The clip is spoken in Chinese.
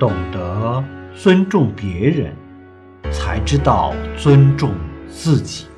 懂得尊重别人才知道尊重自己。